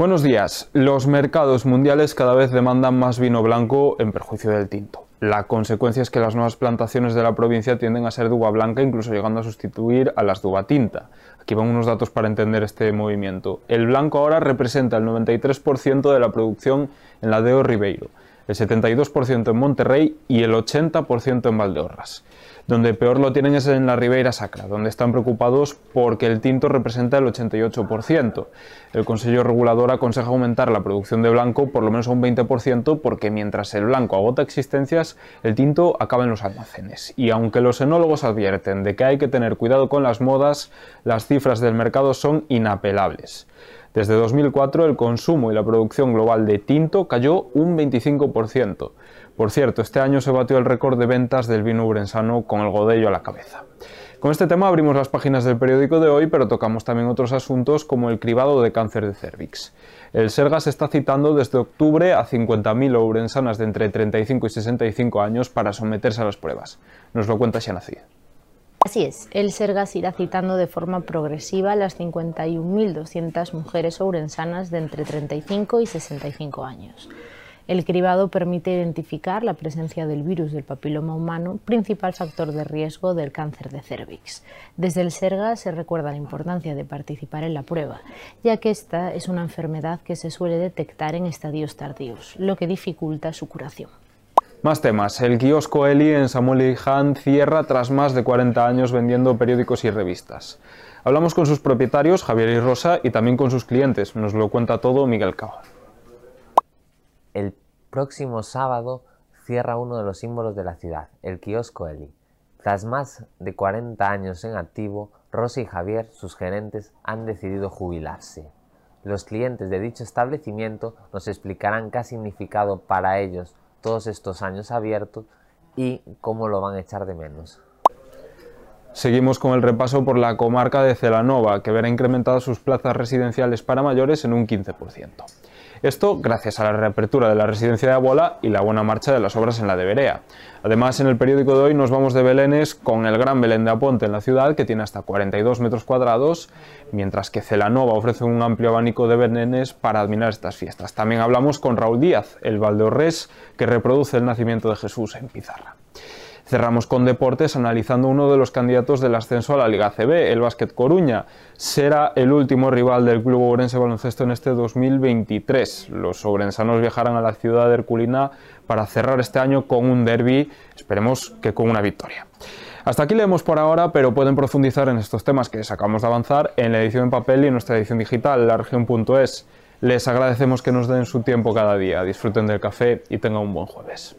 Buenos días. Los mercados mundiales cada vez demandan más vino blanco en perjuicio del tinto. La consecuencia es que las nuevas plantaciones de la provincia tienden a ser de uva blanca, incluso llegando a sustituir a las de uva tinta. Aquí van unos datos para entender este movimiento. El blanco ahora representa el 93% de la producción en la Deo Ribeiro, el 72% en Monterrey y el 80% en Valdeorras. Donde peor lo tienen es en la Ribeira Sacra, donde están preocupados porque el tinto representa el 88%. El Consejo Regulador aconseja aumentar la producción de blanco por lo menos a un 20% porque mientras el blanco agota existencias, el tinto acaba en los almacenes. Y aunque los enólogos advierten de que hay que tener cuidado con las modas, las cifras del mercado son inapelables. Desde 2004 el consumo y la producción global de tinto cayó un 25%. Por cierto, este año se batió el récord de ventas del vino urensano con el godello a la cabeza. Con este tema abrimos las páginas del periódico de hoy, pero tocamos también otros asuntos como el cribado de cáncer de cervix. El Sergas está citando desde octubre a 50.000 ourensanas de entre 35 y 65 años para someterse a las pruebas. Nos lo cuenta Xanacid. Así es, el Sergas irá citando de forma progresiva a las 51.200 mujeres ourensanas de entre 35 y 65 años. El cribado permite identificar la presencia del virus del papiloma humano, principal factor de riesgo del cáncer de cervix. Desde el Sergas se recuerda la importancia de participar en la prueba, ya que esta es una enfermedad que se suele detectar en estadios tardíos, lo que dificulta su curación. Más temas. El kiosco Eli en Samuel Han cierra tras más de 40 años vendiendo periódicos y revistas. Hablamos con sus propietarios, Javier y Rosa, y también con sus clientes. Nos lo cuenta todo Miguel Cava. El próximo sábado cierra uno de los símbolos de la ciudad, el kiosco Eli. Tras más de 40 años en activo, Rosa y Javier, sus gerentes, han decidido jubilarse. Los clientes de dicho establecimiento nos explicarán qué significado para ellos todos estos años abiertos y cómo lo van a echar de menos. Seguimos con el repaso por la comarca de Celanova, que verá incrementadas sus plazas residenciales para mayores en un 15%. Esto gracias a la reapertura de la residencia de Abuela y la buena marcha de las obras en la de Berea. Además, en el periódico de hoy nos vamos de Belénes con el Gran Belén de Aponte en la ciudad, que tiene hasta 42 metros cuadrados, mientras que Celanova ofrece un amplio abanico de belenes para admirar estas fiestas. También hablamos con Raúl Díaz, el Valdeorres, que reproduce el nacimiento de Jesús en pizarra. Cerramos con deportes analizando uno de los candidatos del ascenso a la Liga CB, el Básquet Coruña. Será el último rival del club Ourense Baloncesto en este 2023. Los ourensanos viajarán a la ciudad de Herculina para cerrar este año con un derby, esperemos que con una victoria. Hasta aquí leemos por ahora, pero pueden profundizar en estos temas que sacamos de avanzar en la edición en papel y en nuestra edición digital, largion.es. Les agradecemos que nos den su tiempo cada día, disfruten del café y tengan un buen jueves.